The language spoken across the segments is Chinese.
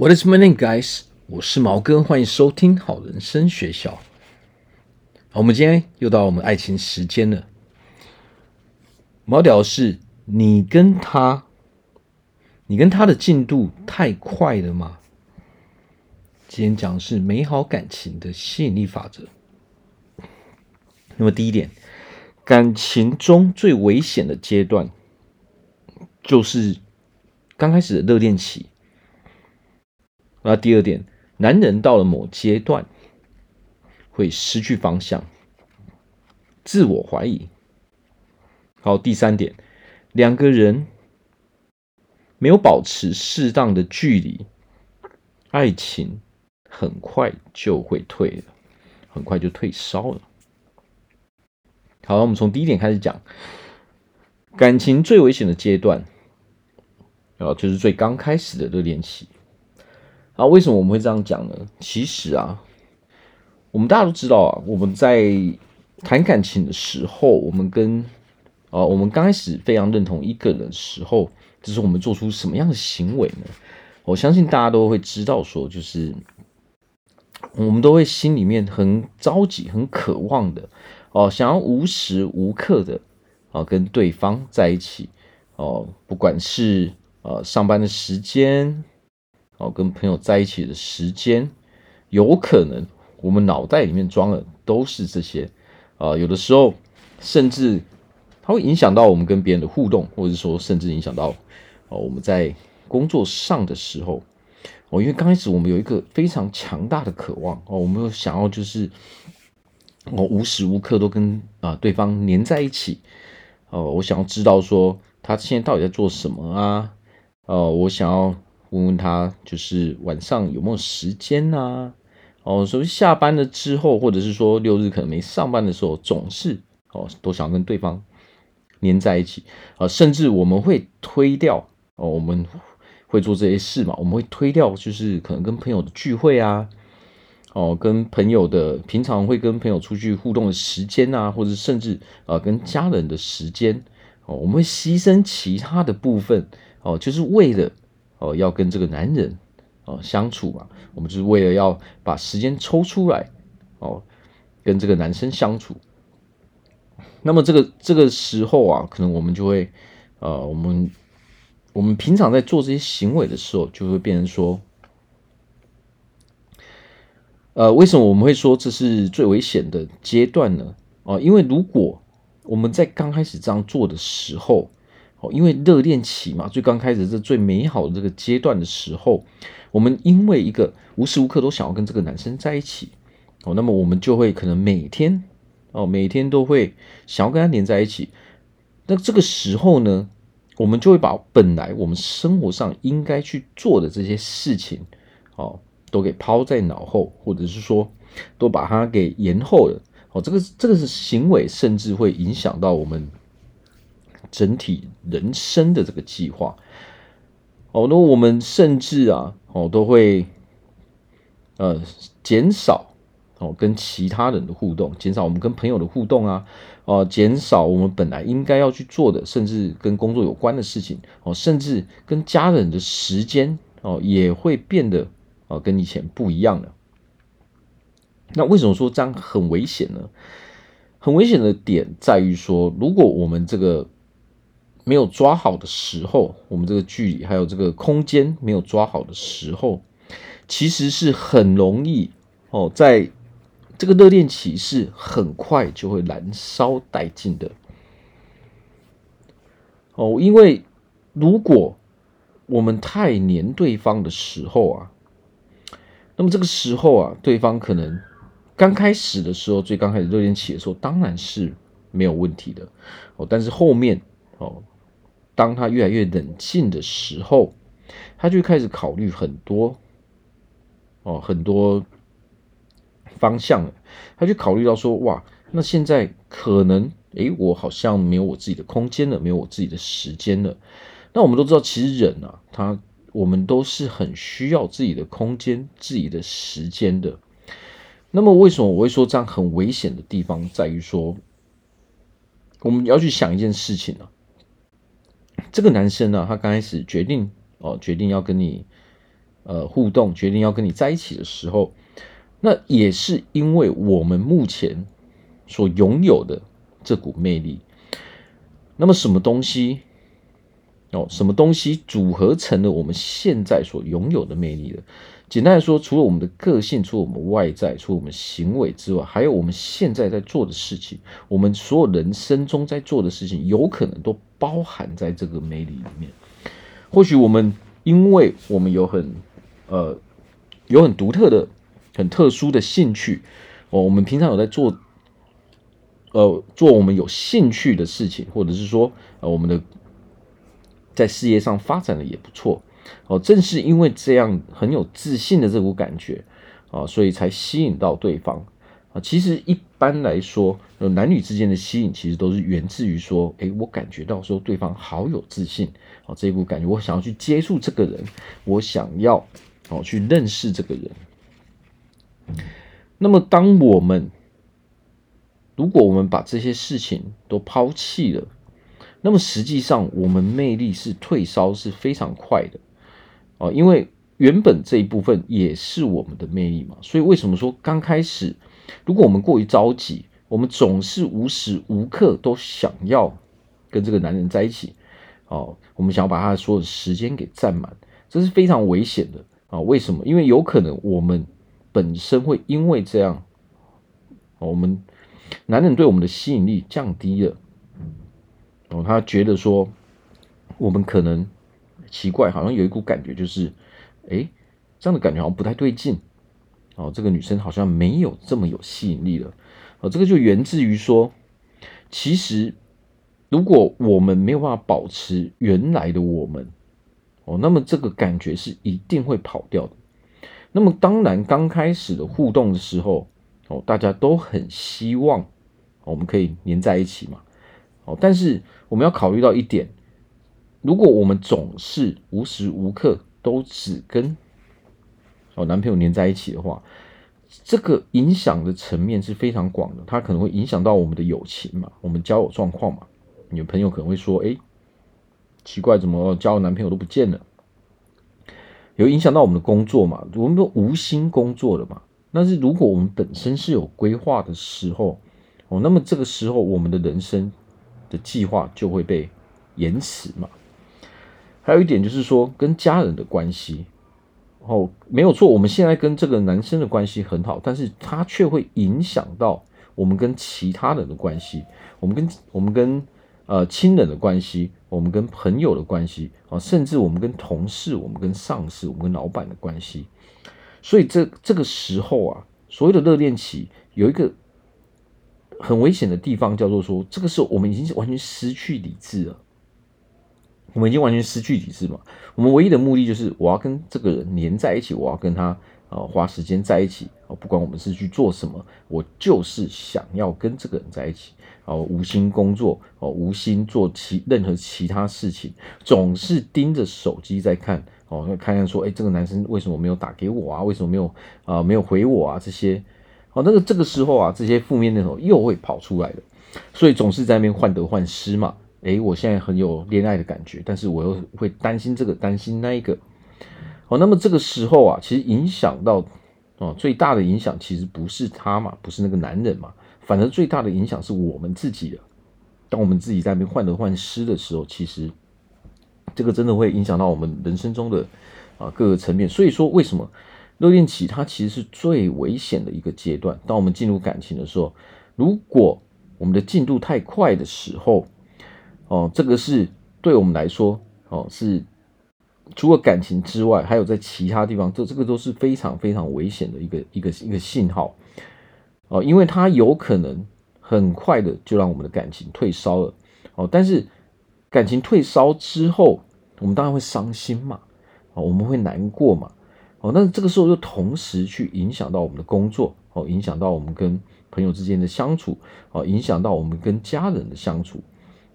What is my name, guys？我是毛哥，欢迎收听好人生学校。好，我们今天又到我们爱情时间了。毛屌是你跟他，你跟他的进度太快了吗？今天讲的是美好感情的吸引力法则。那么第一点，感情中最危险的阶段，就是刚开始的热恋期。那第二点，男人到了某阶段会失去方向，自我怀疑。好，第三点，两个人没有保持适当的距离，爱情很快就会退了，很快就退烧了。好，我们从第一点开始讲，感情最危险的阶段，啊，就是最刚开始的热恋期。啊，为什么我们会这样讲呢？其实啊，我们大家都知道啊，我们在谈感情的时候，我们跟啊，我们刚开始非常认同一个人的时候，就是我们做出什么样的行为呢？我相信大家都会知道，说就是我们都会心里面很着急、很渴望的哦，想要无时无刻的啊跟对方在一起哦，不管是呃上班的时间。哦，跟朋友在一起的时间，有可能我们脑袋里面装的都是这些，啊、有的时候甚至它会影响到我们跟别人的互动，或者说甚至影响到哦我们在工作上的时候，哦，因为刚开始我们有一个非常强大的渴望，哦，我们想要就是我无时无刻都跟啊、对方黏在一起，哦，我想要知道说他现在到底在做什么啊，哦，我想要。问问他，就是晚上有没有时间呐、哦，所以下班了之后，或者是说六日可能没上班的时候，总是哦都想跟对方黏在一起啊、甚至我们会推掉哦，我们会做这些事嘛？我们会推掉，就是可能跟朋友的聚会啊，哦，跟朋友的平常会跟朋友出去互动的时间啊，或者甚至啊、跟家人的时间哦，我们会牺牲其他的部分哦，就是为了。哦，要跟这个男人哦相处嘛，我们就是为了要把时间抽出来哦，跟这个男生相处。那么这个这个时候啊，可能我们就会呃，我们我们平常在做这些行为的时候，就会变成说，呃，为什么我们会说这是最危险的阶段呢？哦，因为如果我们在刚开始这样做的时候，哦，因为热恋期嘛，最刚开始这最美好的这个阶段的时候，我们因为一个无时无刻都想要跟这个男生在一起，哦，那么我们就会可能每天哦，每天都会想要跟他黏在一起。那这个时候呢，我们就会把本来我们生活上应该去做的这些事情，哦，都给抛在脑后，或者是说都把它给延后了。哦，这个这个是行为，甚至会影响到我们。整体人生的这个计划，哦，那我们甚至啊，哦，都会呃减少哦跟其他人的互动，减少我们跟朋友的互动啊，哦，减少我们本来应该要去做的，甚至跟工作有关的事情，哦，甚至跟家人的时间哦，也会变得哦跟以前不一样了。那为什么说这样很危险呢？很危险的点在于说，如果我们这个没有抓好的时候，我们这个距离还有这个空间没有抓好的时候，其实是很容易哦，在这个热恋期是很快就会燃烧殆尽的哦。因为如果我们太黏对方的时候啊，那么这个时候啊，对方可能刚开始的时候，最刚开始热恋期的时候，当然是没有问题的哦，但是后面哦。当他越来越冷静的时候，他就开始考虑很多哦，很多方向了。他就考虑到说，哇，那现在可能，诶，我好像没有我自己的空间了，没有我自己的时间了。那我们都知道，其实人啊，他我们都是很需要自己的空间、自己的时间的。那么，为什么我会说这样很危险的地方，在于说，我们要去想一件事情呢、啊。这个男生呢、他刚开始决定哦，决定要跟你呃互动，决定要跟你在一起的时候，那也是因为我们目前所拥有的这股魅力。那么什么东西哦？什么东西组合成了我们现在所拥有的魅力的？简单来说，除了我们的个性，除了我们外在，除了我们行为之外，还有我们现在在做的事情，我们所有人生中在做的事情，有可能都包含在这个魅力里面。或许我们因为我们有很呃有很独特的、很特殊的兴趣哦，我们平常有在做。呃，做我们有兴趣的事情，或者是说，呃，我们的在事业上发展的也不错哦。正是因为这样很有自信的这股感觉啊，所以才吸引到对方啊。其实一般来说，男女之间的吸引其实都是源自于说，诶，我感觉到说对方好有自信啊，这股感觉，我想要去接触这个人，我想要哦去认识这个人。那么，当我们如果我们把这些事情都抛弃了，那么实际上我们魅力是退烧是非常快的哦，因为原本这一部分也是我们的魅力嘛。所以为什么说刚开始，如果我们过于着急，我们总是无时无刻都想要跟这个男人在一起哦，我们想要把他所有的时间给占满，这是非常危险的啊！为什么？因为有可能我们本身会因为这样，我们。男人对我们的吸引力降低了，哦，他觉得说我们可能奇怪，好像有一股感觉，就是，哎，这样的感觉好像不太对劲，哦，这个女生好像没有这么有吸引力了，哦，这个就源自于说，其实如果我们没有办法保持原来的我们，哦，那么这个感觉是一定会跑掉的。那么当然，刚开始的互动的时候。哦，大家都很希望我们可以黏在一起嘛。哦，但是我们要考虑到一点，如果我们总是无时无刻都只跟哦男朋友黏在一起的话，这个影响的层面是非常广的。它可能会影响到我们的友情嘛，我们交友状况嘛。你的朋友可能会说：“哎，奇怪，怎么交男朋友都不见了？”有影响到我们的工作嘛？我们都无心工作了嘛？但是，如果我们本身是有规划的时候，哦，那么这个时候我们的人生的计划就会被延迟嘛。还有一点就是说，跟家人的关系，哦，没有错，我们现在跟这个男生的关系很好，但是他却会影响到我们跟其他人的关系，我们跟我们跟呃亲人的关系，我们跟朋友的关系，啊，甚至我们跟同事、我们跟上司、我们跟老板的关系。所以这这个时候啊，所谓的热恋期有一个很危险的地方，叫做说，这个时候我们已经完全失去理智了。我们已经完全失去理智嘛。我们唯一的目的就是我要跟这个人黏在一起，我要跟他啊花时间在一起啊，不管我们是去做什么，我就是想要跟这个人在一起啊，无心工作哦，无心做其任何其他事情，总是盯着手机在看。哦，看看说，哎，这个男生为什么没有打给我啊？为什么没有啊、没有回我啊？这些，哦，那个这个时候啊，这些负面念头又会跑出来的，所以总是在那边患得患失嘛。哎，我现在很有恋爱的感觉，但是我又会担心这个，担心那一个。哦，那么这个时候啊，其实影响到哦，最大的影响其实不是他嘛，不是那个男人嘛，反而最大的影响是我们自己的。当我们自己在那边患得患失的时候，其实。这个真的会影响到我们人生中的啊各个层面，所以说为什么热恋期它其实是最危险的一个阶段。当我们进入感情的时候，如果我们的进度太快的时候，哦，这个是对我们来说哦是除了感情之外，还有在其他地方，这这个都是非常非常危险的一个一个一个信号。哦，因为它有可能很快的就让我们的感情退烧了。哦，但是。感情退烧之后，我们当然会伤心嘛，哦，我们会难过嘛，哦，那这个时候就同时去影响到我们的工作，哦，影响到我们跟朋友之间的相处，哦，影响到我们跟家人的相处，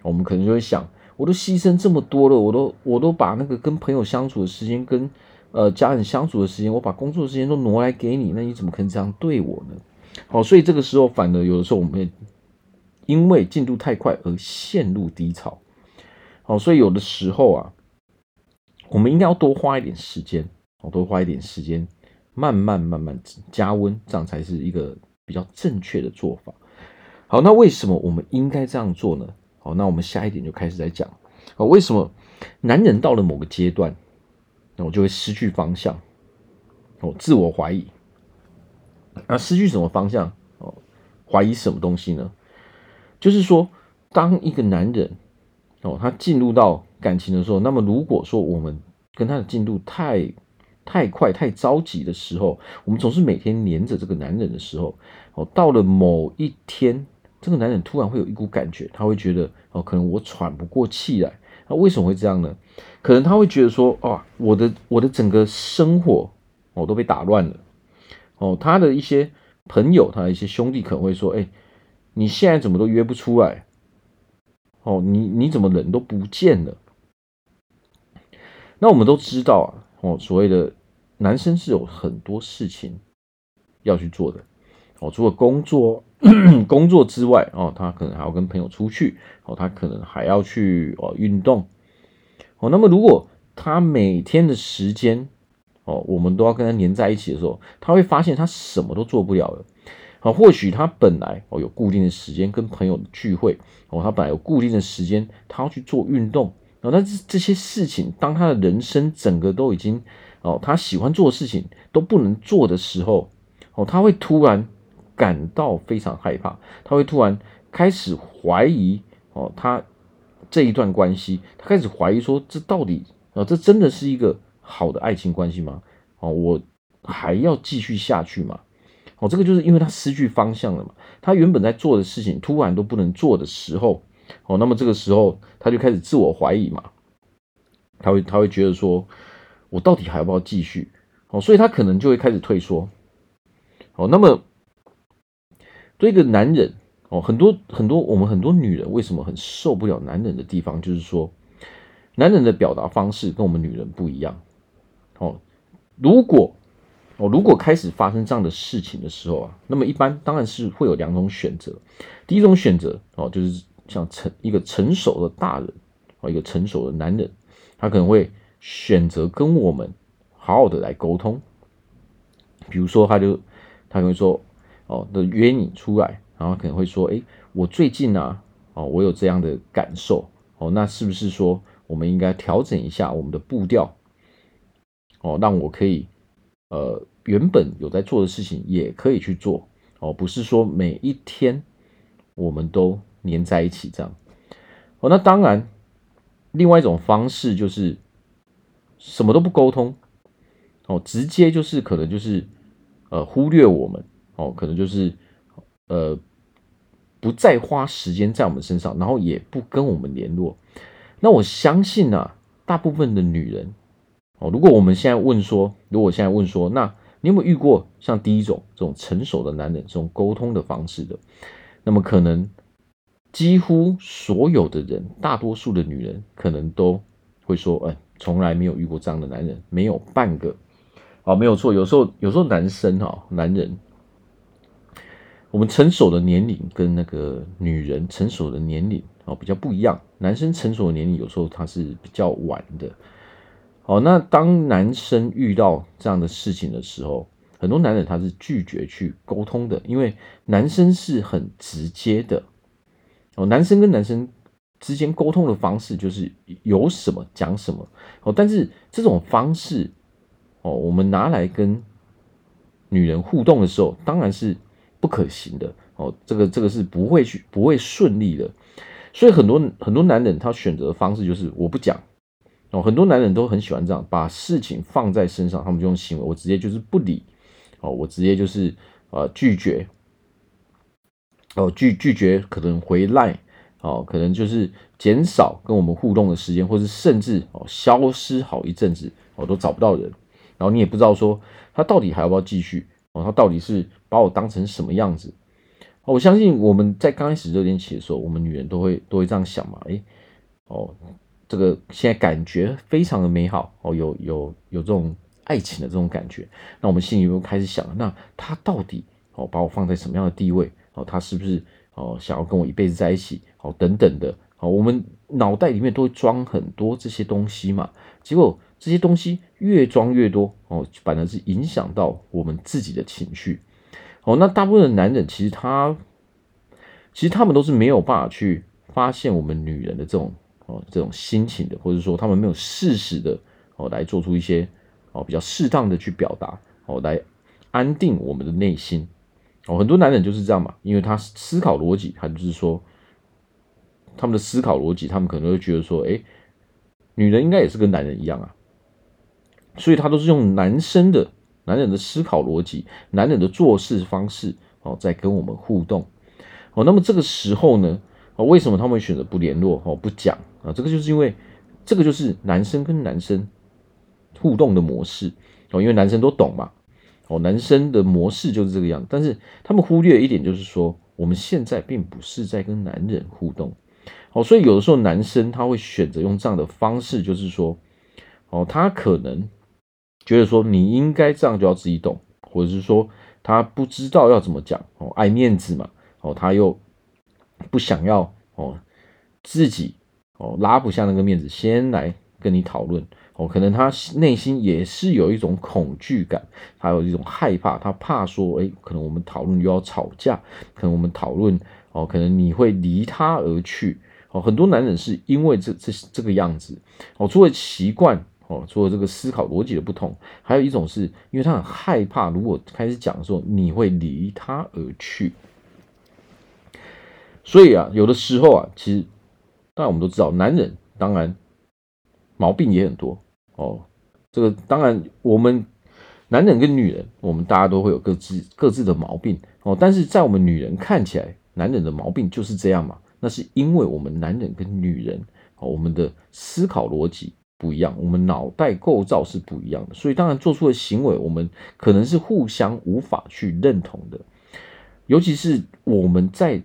我们可能就会想，我都牺牲这么多了，我都我都把那个跟朋友相处的时间，跟呃家人相处的时间，我把工作的时间都挪来给你，那你怎么可能这样对我呢？好，所以这个时候反而有的时候我们因为进度太快而陷入低潮。好，所以有的时候啊，我们应该要多花一点时间哦，多花一点时间，慢慢慢慢加温，这样才是一个比较正确的做法。好，那为什么我们应该这样做呢？好，那我们下一点就开始来讲。哦，为什么男人到了某个阶段，那我就会失去方向，哦，自我怀疑。那失去什么方向？哦，怀疑什么东西呢？就是说，当一个男人哦，他进入到感情的时候，那么如果说我们跟他的进度太太快、太着急的时候，我们总是每天黏着这个男人的时候，哦，到了某一天，这个男人突然会有一股感觉，他会觉得哦，可能我喘不过气来。那为什么会这样呢？可能他会觉得说，哦，我的我的整个生活哦都被打乱了。哦，他的一些朋友，他的一些兄弟可能会说，哎。你现在怎么都约不出来？哦，你你怎么人都不见了？那我们都知道啊，哦，所谓的男生是有很多事情要去做的。哦，除了工作 工作之外，哦，他可能还要跟朋友出去，哦，他可能还要去哦运动。哦，那么如果他每天的时间，哦，我们都要跟他黏在一起的时候，他会发现他什么都做不了了。啊，或许他本来哦有固定的时间跟朋友聚会哦，他本来有固定的时间，他要去做运动啊。那这这些事情，当他的人生整个都已经哦，他喜欢做的事情都不能做的时候哦，他会突然感到非常害怕，他会突然开始怀疑哦，他这一段关系，他开始怀疑说，这到底啊，这真的是一个好的爱情关系吗？哦，我还要继续下去吗？哦，这个就是因为他失去方向了嘛。他原本在做的事情突然都不能做的时候，哦，那么这个时候他就开始自我怀疑嘛。他会他会觉得说，我到底还要不要继续？哦，所以他可能就会开始退缩。哦，那么对一个男人，哦，很多很多我们很多女人为什么很受不了男人的地方，就是说，男人的表达方式跟我们女人不一样。哦，如果。哦，如果开始发生这样的事情的时候啊，那么一般当然是会有两种选择。第一种选择哦，就是像成一个成熟的大人哦，一个成熟的男人，他可能会选择跟我们好好的来沟通。比如说，他就他可能说哦，的约你出来，然后可能会说，哎，我最近啊，哦，我有这样的感受哦，那是不是说我们应该调整一下我们的步调哦，让我可以。呃，原本有在做的事情也可以去做哦，不是说每一天我们都黏在一起这样哦。那当然，另外一种方式就是什么都不沟通哦，直接就是可能就是呃忽略我们哦，可能就是呃不再花时间在我们身上，然后也不跟我们联络。那我相信啊，大部分的女人。哦，如果我们现在问说，如果现在问说，那你有没有遇过像第一种这种成熟的男人这种沟通的方式的？那么可能几乎所有的人，大多数的女人可能都会说，哎，从来没有遇过这样的男人，没有半个。哦，没有错，有时候有时候男生哈，男人，我们成熟的年龄跟那个女人成熟的年龄哦比较不一样，男生成熟的年龄有时候他是比较晚的。好，那当男生遇到这样的事情的时候，很多男人他是拒绝去沟通的，因为男生是很直接的。哦，男生跟男生之间沟通的方式就是有什么讲什么。哦，但是这种方式，哦，我们拿来跟女人互动的时候，当然是不可行的。哦，这个这个是不会去不会顺利的。所以很多很多男人他选择的方式就是我不讲。哦，很多男人都很喜欢这样，把事情放在身上，他们就用行为，我直接就是不理，哦，我直接就是呃拒绝，哦拒拒绝可能回来，哦，可能就是减少跟我们互动的时间，或是甚至哦消失好一阵子，我都找不到人，然后你也不知道说他到底还要不要继续，哦，他到底是把我当成什么样子？我相信我们在刚开始热恋期的时候，我们女人都会都会这样想嘛，诶，哦。这个现在感觉非常的美好哦，有有有这种爱情的这种感觉，那我们心里又开始想，那他到底哦把我放在什么样的地位哦？他是不是哦想要跟我一辈子在一起哦？等等的哦，我们脑袋里面都会装很多这些东西嘛。结果这些东西越装越多哦，反而是影响到我们自己的情绪。哦，那大部分的男人其实他，其实他们都是没有办法去发现我们女人的这种哦这种心情的，或者说他们没有适时的哦来做出一些哦比较适当的去表达哦来安定我们的内心。哦，很多男人就是这样嘛，因为他思考逻辑，他就是说他们的思考逻辑，他们可能会觉得说，哎，女人应该也是跟男人一样啊，所以他都是用男生的。男人的思考逻辑，男人的做事方式，哦，在跟我们互动，哦，那么这个时候呢，哦，为什么他们会选择不联络，哦，不讲啊？这个就是因为，这个就是男生跟男生互动的模式，哦，因为男生都懂嘛，哦，男生的模式就是这个样。但是他们忽略一点，就是说，我们现在并不是在跟男人互动，哦，所以有的时候男生他会选择用这样的方式，就是说，哦，他可能。觉得说你应该这样就要自己懂，或者是说他不知道要怎么讲哦，爱面子嘛哦，他又不想要哦自己哦拉不下那个面子，先来跟你讨论哦，可能他内心也是有一种恐惧感，还有一种害怕，他怕说哎，可能我们讨论又要吵架，可能我们讨论哦，可能你会离他而去哦，很多男人是因为这这这个样子哦，作为习惯。哦，除了这个思考逻辑的不同，还有一种是因为他很害怕，如果开始讲的时候，你会离他而去。所以啊，有的时候啊，其实当然我们都知道，男人当然毛病也很多哦。这个当然，我们男人跟女人，我们大家都会有各自各自的毛病哦。但是在我们女人看起来，男人的毛病就是这样嘛？那是因为我们男人跟女人哦，我们的思考逻辑。不一样，我们脑袋构造是不一样的，所以当然做出的行为，我们可能是互相无法去认同的。尤其是我们在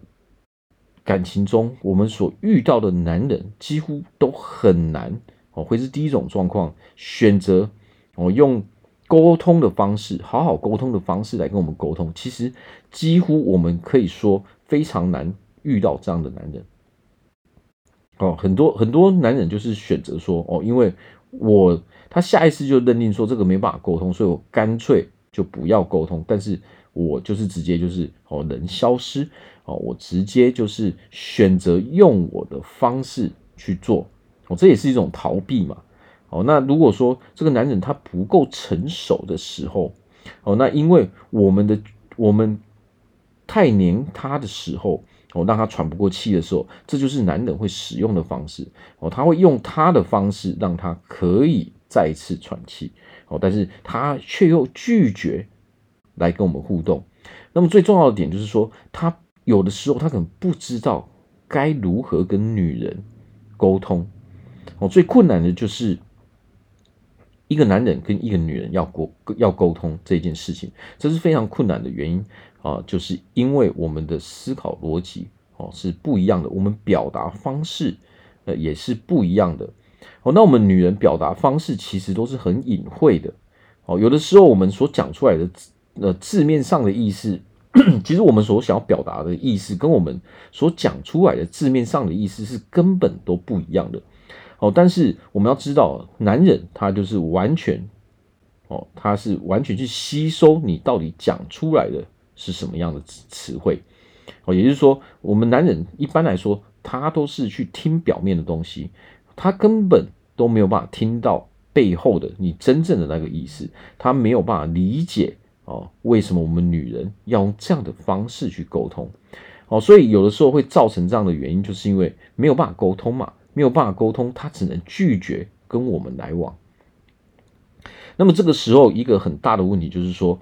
感情中，我们所遇到的男人几乎都很难哦，会是第一种状况，选择哦用沟通的方式，好好沟通的方式来跟我们沟通。其实几乎我们可以说非常难遇到这样的男人。哦，很多很多男人就是选择说，哦，因为我他下意识就认定说这个没办法沟通，所以我干脆就不要沟通。但是我就是直接就是哦人消失，哦我直接就是选择用我的方式去做，哦这也是一种逃避嘛。哦，那如果说这个男人他不够成熟的时候，哦那因为我们的我们太黏他的时候。哦，让他喘不过气的时候，这就是男人会使用的方式。哦，他会用他的方式让他可以再次喘气。哦，但是他却又拒绝来跟我们互动。那么最重要的点就是说，他有的时候他可能不知道该如何跟女人沟通。哦，最困难的就是一个男人跟一个女人要沟要沟通这件事情，这是非常困难的原因。啊，就是因为我们的思考逻辑哦是不一样的，我们表达方式呃也是不一样的哦。那我们女人表达方式其实都是很隐晦的哦，有的时候我们所讲出来的呃字面上的意思，其实我们所想要表达的意思跟我们所讲出来的字面上的意思是根本都不一样的哦。但是我们要知道，男人他就是完全哦，他是完全去吸收你到底讲出来的。是什么样的词词汇？哦，也就是说，我们男人一般来说，他都是去听表面的东西，他根本都没有办法听到背后的你真正的那个意思，他没有办法理解哦，为什么我们女人要用这样的方式去沟通？哦，所以有的时候会造成这样的原因，就是因为没有办法沟通嘛，没有办法沟通，他只能拒绝跟我们来往。那么这个时候，一个很大的问题就是说。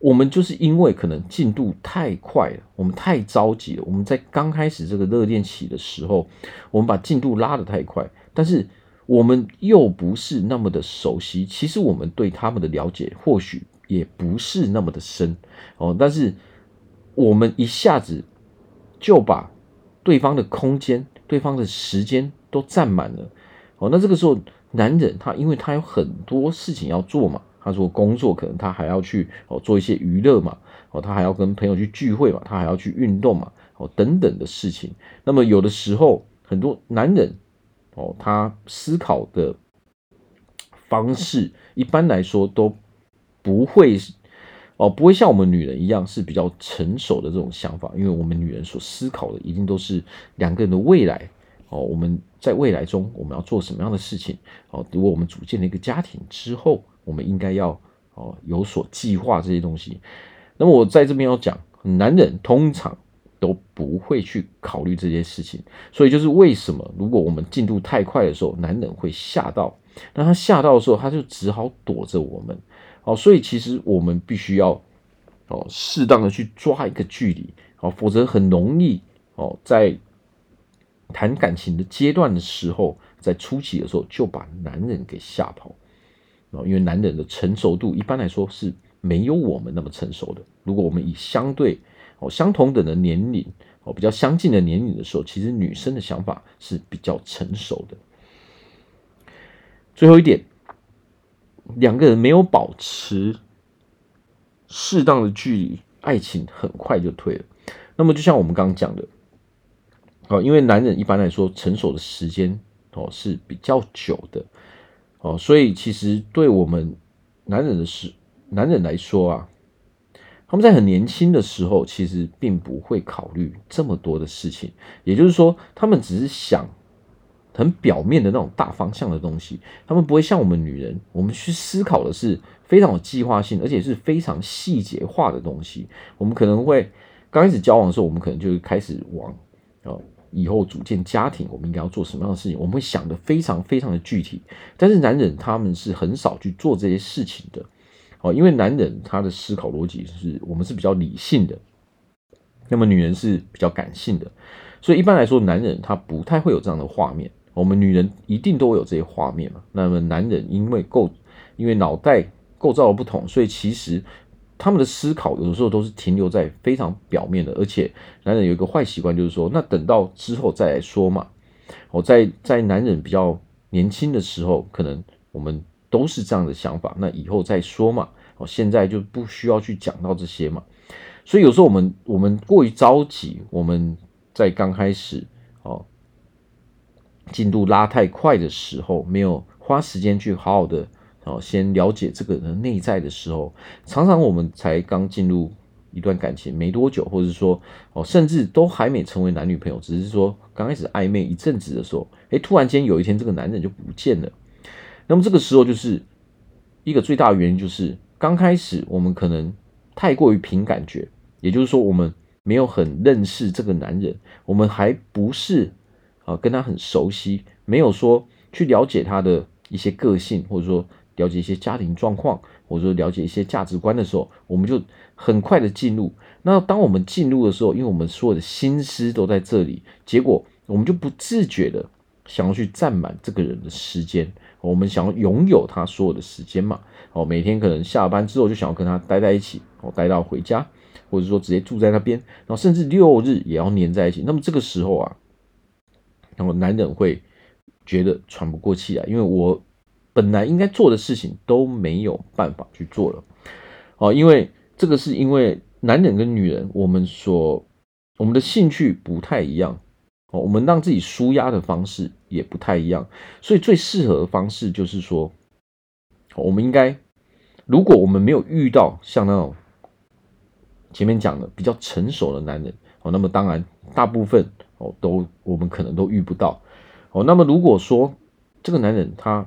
我们就是因为可能进度太快了，我们太着急了。我们在刚开始这个热恋期的时候，我们把进度拉得太快，但是我们又不是那么的熟悉。其实我们对他们的了解或许也不是那么的深哦，但是我们一下子就把对方的空间、对方的时间都占满了哦。那这个时候，男人他因为他有很多事情要做嘛。他说工作可能他还要去哦做一些娱乐嘛，哦他还要跟朋友去聚会嘛，他还要去运动嘛，哦等等的事情。那么有的时候很多男人哦他思考的方式一般来说都不会是哦，不会像我们女人一样是比较成熟的这种想法，因为我们女人所思考的一定都是两个人的未来哦，我们在未来中我们要做什么样的事情哦？如果我们组建了一个家庭之后，我们应该要哦有所计划这些东西。那么我在这边要讲，男人通常。都不会去考虑这些事情，所以就是为什么如果我们进度太快的时候，男人会吓到。那他吓到的时候，他就只好躲着我们。哦，所以其实我们必须要哦适当的去抓一个距离，哦，否则很容易哦在谈感情的阶段的时候，在初期的时候就把男人给吓跑。哦，因为男人的成熟度一般来说是没有我们那么成熟的。如果我们以相对哦，相同等的年龄，哦，比较相近的年龄的时候，其实女生的想法是比较成熟的。最后一点，两个人没有保持适当的距离，爱情很快就退了。那么，就像我们刚刚讲的，哦，因为男人一般来说成熟的时间哦是比较久的，哦，所以其实对我们男人的是男人来说啊。他们在很年轻的时候，其实并不会考虑这么多的事情，也就是说，他们只是想很表面的那种大方向的东西，他们不会像我们女人，我们去思考的是非常有计划性，而且是非常细节化的东西。我们可能会刚开始交往的时候，我们可能就开始往哦，以后组建家庭，我们应该要做什么样的事情，我们会想得非常非常的具体。但是男人他们是很少去做这些事情的。哦，因为男人他的思考逻辑是我们是比较理性的，那么女人是比较感性的，所以一般来说，男人他不太会有这样的画面。我们女人一定都会有这些画面嘛。那么男人因为构因为脑袋构造的不同，所以其实他们的思考有的时候都是停留在非常表面的。而且男人有一个坏习惯，就是说，那等到之后再来说嘛。我在在男人比较年轻的时候，可能我们。都是这样的想法，那以后再说嘛。哦，现在就不需要去讲到这些嘛。所以有时候我们我们过于着急，我们在刚开始哦进度拉太快的时候，没有花时间去好好的哦先了解这个人内在的时候，常常我们才刚进入一段感情没多久，或者说哦甚至都还没成为男女朋友，只是说刚开始暧昧一阵子的时候，诶，突然间有一天这个男人就不见了。那么这个时候就是一个最大的原因，就是刚开始我们可能太过于凭感觉，也就是说我们没有很认识这个男人，我们还不是啊跟他很熟悉，没有说去了解他的一些个性，或者说了解一些家庭状况，或者说了解一些价值观的时候，我们就很快的进入。那当我们进入的时候，因为我们所有的心思都在这里，结果我们就不自觉的想要去占满这个人的时间。我们想要拥有他所有的时间嘛？哦，每天可能下班之后就想要跟他待在一起，哦，待到回家，或者说直接住在那边，然后甚至六日也要黏在一起。那么这个时候啊，然后男人会觉得喘不过气来，因为我本来应该做的事情都没有办法去做了。哦，因为这个是因为男人跟女人，我们所我们的兴趣不太一样。哦，我们让自己舒压的方式也不太一样，所以最适合的方式就是说，我们应该，如果我们没有遇到像那种前面讲的比较成熟的男人，哦，那么当然大部分哦都我们可能都遇不到，哦，那么如果说这个男人他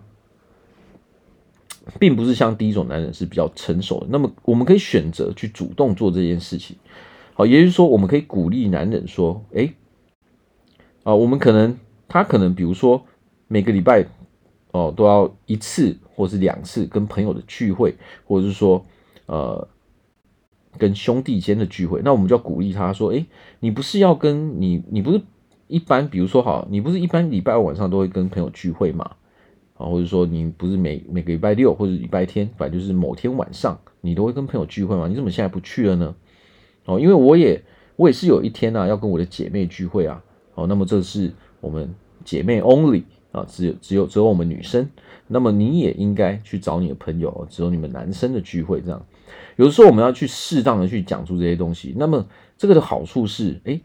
并不是像第一种男人是比较成熟的，那么我们可以选择去主动做这件事情，好，也就是说我们可以鼓励男人说，诶。啊、我们可能他可能比如说每个礼拜哦、都要一次或是两次跟朋友的聚会，或者是说呃跟兄弟间的聚会，那我们就要鼓励他说，诶，你不是要跟你你不是一般，比如说好，你不是一般礼拜五晚上都会跟朋友聚会吗？啊，或者说你不是每每个礼拜六或者礼拜天，反正就是某天晚上你都会跟朋友聚会吗？你怎么现在不去了呢？哦，因为我也我也是有一天呢、啊、要跟我的姐妹聚会啊。好，那么这是我们姐妹 only 啊，只有只有只有我们女生。那么你也应该去找你的朋友，只有你们男生的聚会这样。有的时候我们要去适当的去讲出这些东西。那么这个的好处是，诶，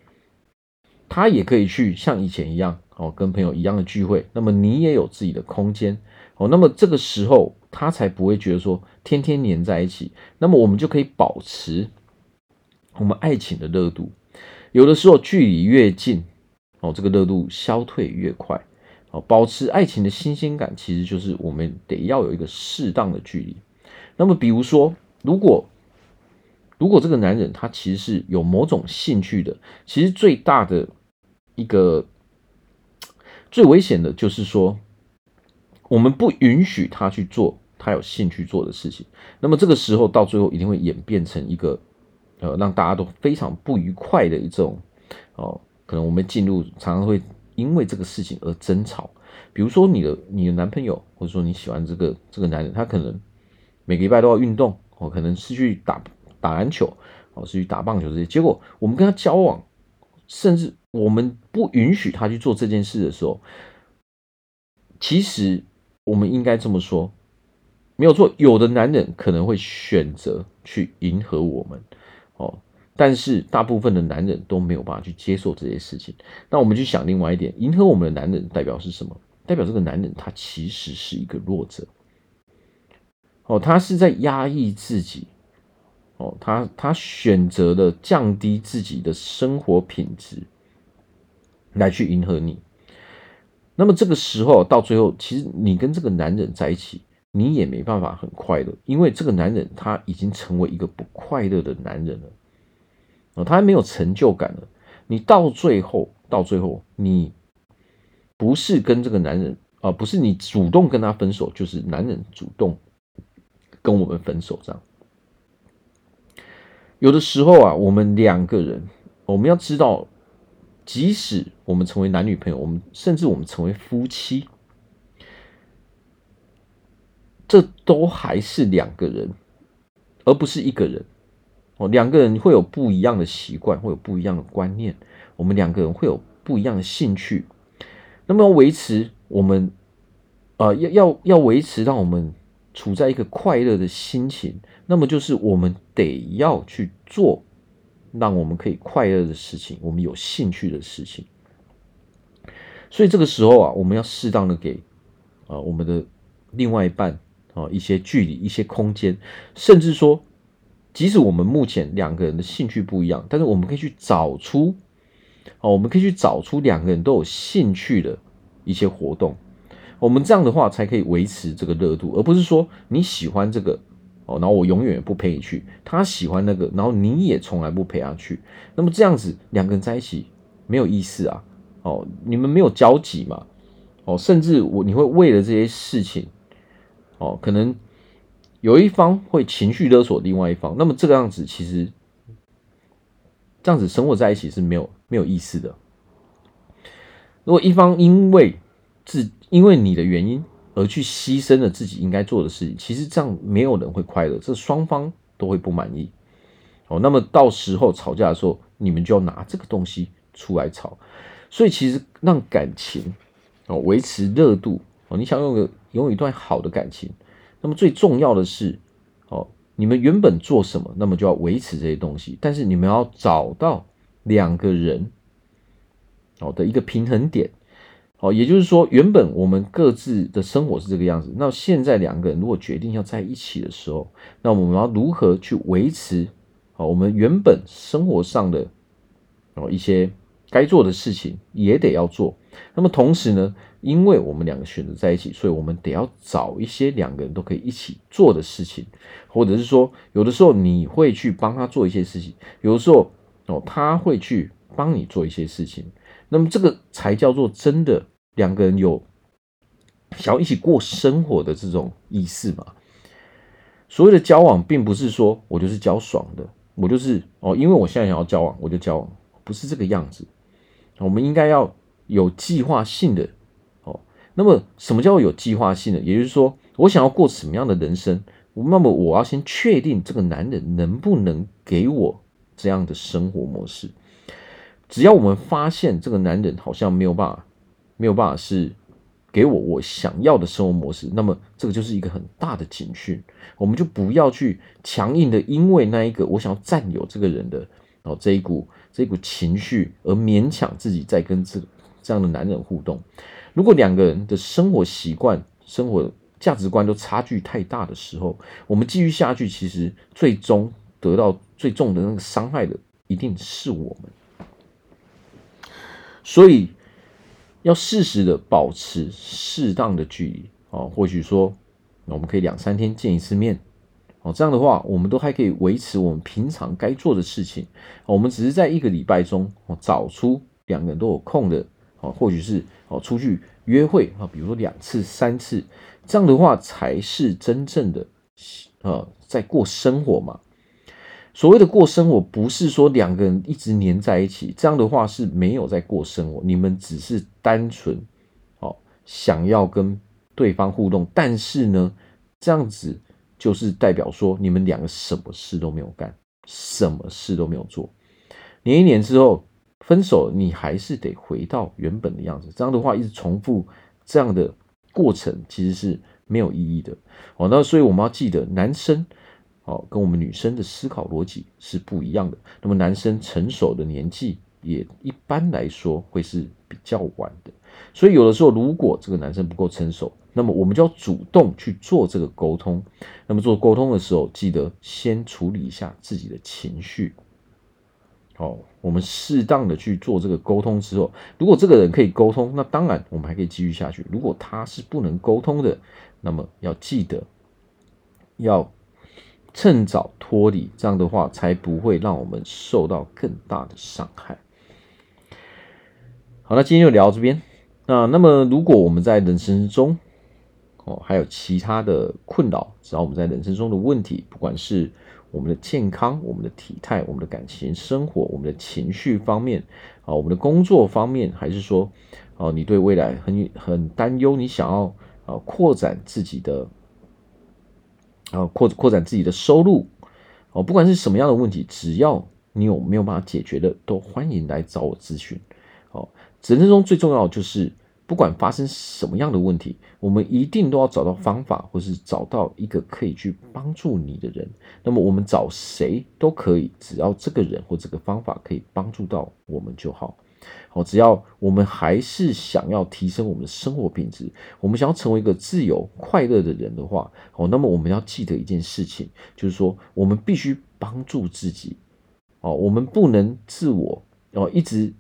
他也可以去像以前一样哦，跟朋友一样的聚会。那么你也有自己的空间哦。那么这个时候他才不会觉得说天天黏在一起。那么我们就可以保持我们爱情的热度。有的时候距离越近，哦，这个热度消退越快。哦，保持爱情的新鲜感，其实就是我们得要有一个适当的距离。那么，比如说，如果如果这个男人他其实是有某种兴趣的，其实最大的一个最危险的就是说，我们不允许他去做他有兴趣做的事情。那么这个时候到最后一定会演变成一个。呃，让大家都非常不愉快的一种哦，可能我们进入常常会因为这个事情而争吵。比如说你的你的男朋友，或者说你喜欢这个这个男人，他可能每个礼拜都要运动哦，可能是去打打篮球哦，是去打棒球这些。结果我们跟他交往，甚至我们不允许他去做这件事的时候，其实我们应该这么说，没有错。有的男人可能会选择去迎合我们。哦，但是大部分的男人都没有办法去接受这些事情。那我们去想另外一点，迎合我们的男人代表是什么？代表这个男人他其实是一个弱者。哦，他是在压抑自己。哦，他他选择了降低自己的生活品质来去迎合你。那么这个时候到最后，其实你跟这个男人在一起。你也没办法很快乐，因为这个男人他已经成为一个不快乐的男人了，哦，他还没有成就感了。你到最后，到最后，你不是跟这个男人啊，不是你主动跟他分手，就是男人主动跟我们分手这样。有的时候啊，我们两个人，我们要知道，即使我们成为男女朋友，我们甚至我们成为夫妻。这都还是两个人，而不是一个人哦。两个人会有不一样的习惯，会有不一样的观念。我们两个人会有不一样的兴趣。那么维持我们，呃，要要要维持让我们处在一个快乐的心情，那么就是我们得要去做让我们可以快乐的事情，我们有兴趣的事情。所以这个时候啊，我们要适当的给啊、我们的另外一半。啊，一些距离，一些空间，甚至说，即使我们目前两个人的兴趣不一样，但是我们可以去找出，哦，我们可以去找出两个人都有兴趣的一些活动，我们这样的话才可以维持这个热度，而不是说你喜欢这个，哦，然后我永远不陪你去，他喜欢那个，然后你也从来不陪他去，那么这样子两个人在一起没有意思啊，哦，你们没有交集嘛，哦，甚至我你会为了这些事情。哦，可能有一方会情绪勒索另外一方，那么这个样子其实这样子生活在一起是没有没有意思的。如果一方因为自因为你的原因而去牺牲了自己应该做的事情，其实这样没有人会快乐，这双方都会不满意。哦，那么到时候吵架的时候，你们就要拿这个东西出来吵。所以其实让感情哦维持热度哦，你想用个。拥有一段好的感情，那么最重要的是，哦，你们原本做什么，那么就要维持这些东西。但是你们要找到两个人，哦的一个平衡点，哦，也就是说，原本我们各自的生活是这个样子。那现在两个人如果决定要在一起的时候，那我们要如何去维持？哦，我们原本生活上的哦一些该做的事情也得要做。那么同时呢，因为我们两个选择在一起，所以我们得要找一些两个人都可以一起做的事情，或者是说，有的时候你会去帮他做一些事情，有的时候哦，他会去帮你做一些事情。那么这个才叫做真的两个人有想要一起过生活的这种意思嘛。所谓的交往，并不是说我就是交爽的，我就是哦，因为我现在想要交往，我就交往，不是这个样子。我们应该要有计划性的哦。那么，什么叫有计划性的？也就是说，我想要过什么样的人生，那么我要先确定这个男人能不能给我这样的生活模式。只要我们发现这个男人好像没有办法，没有办法是给我我想要的生活模式，那么这个就是一个很大的警讯。我们就不要去强硬的，因为那一个我想要占有这个人的哦这一股这一股情绪而勉强自己在跟这这样的男人互动。如果两个人的生活习惯、生活价值观都差距太大的时候，我们继续下去，其实最终得到最重的那个伤害的一定是我们。所以要适时的保持适当的距离哦，或许说我们可以两三天见一次面哦，这样的话我们都还可以维持我们平常该做的事情。我们只是在一个礼拜中哦找出两个人都有空的哦，或许是哦出去约会啊，比如说两次三次，这样的话才是真正的呃在过生活嘛。所谓的过生活，不是说两个人一直黏在一起，这样的话是没有在过生活。你们只是单纯哦想要跟对方互动，但是呢，这样子就是代表说你们两个什么事都没有干，什么事都没有做。黏一黏之后分手，你还是得回到原本的样子。这样的话，一直重复这样的过程，其实是没有意义的。哦，那所以我们要记得，男生。哦，跟我们女生的思考逻辑是不一样的。那么男生成熟的年纪也一般来说会是比较晚的。所以有的时候，如果这个男生不够成熟，那么我们就要主动去做这个沟通。那么做沟通的时候，记得先处理一下自己的情绪。好，我们适当的去做这个沟通之后，如果这个人可以沟通，那当然我们还可以继续下去。如果他是不能沟通的，那么要记得要。趁早脱离，这样的话才不会让我们受到更大的伤害。好，那今天就聊到这边。那那么，如果我们在人生中，哦，还有其他的困扰，只要我们在人生中的问题，不管是我们的健康、我们的体态、我们的感情生活、我们的情绪方面，啊，我们的工作方面，还是说，哦，你对未来很很担忧，你想要啊扩展自己的。啊，扩扩展自己的收入，哦，不管是什么样的问题，只要你有没有办法解决的，都欢迎来找我咨询。哦，人生中最重要的就是，不管发生什么样的问题，我们一定都要找到方法，或是找到一个可以去帮助你的人。那么我们找谁都可以，只要这个人或这个方法可以帮助到我们就好。好，只要我们还是想要提升我们的生活品质，我们想要成为一个自由快乐的人的话，哦，那么我们要记得一件事情，就是说我们必须帮助自己，哦，我们不能自我哦一直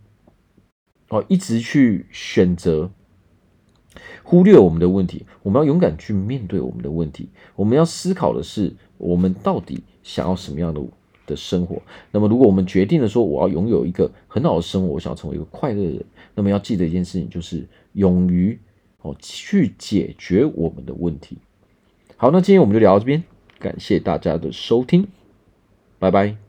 哦一直去选择忽略我们的问题，我们要勇敢去面对我们的问题，我们要思考的是我们到底想要什么样的的生活。那么，如果我们决定了说我要拥有一个很好的生活，我想要成为一个快乐的人，那么要记得一件事情，就是勇于哦去解决我们的问题。好，那今天我们就聊到这边，感谢大家的收听，拜拜。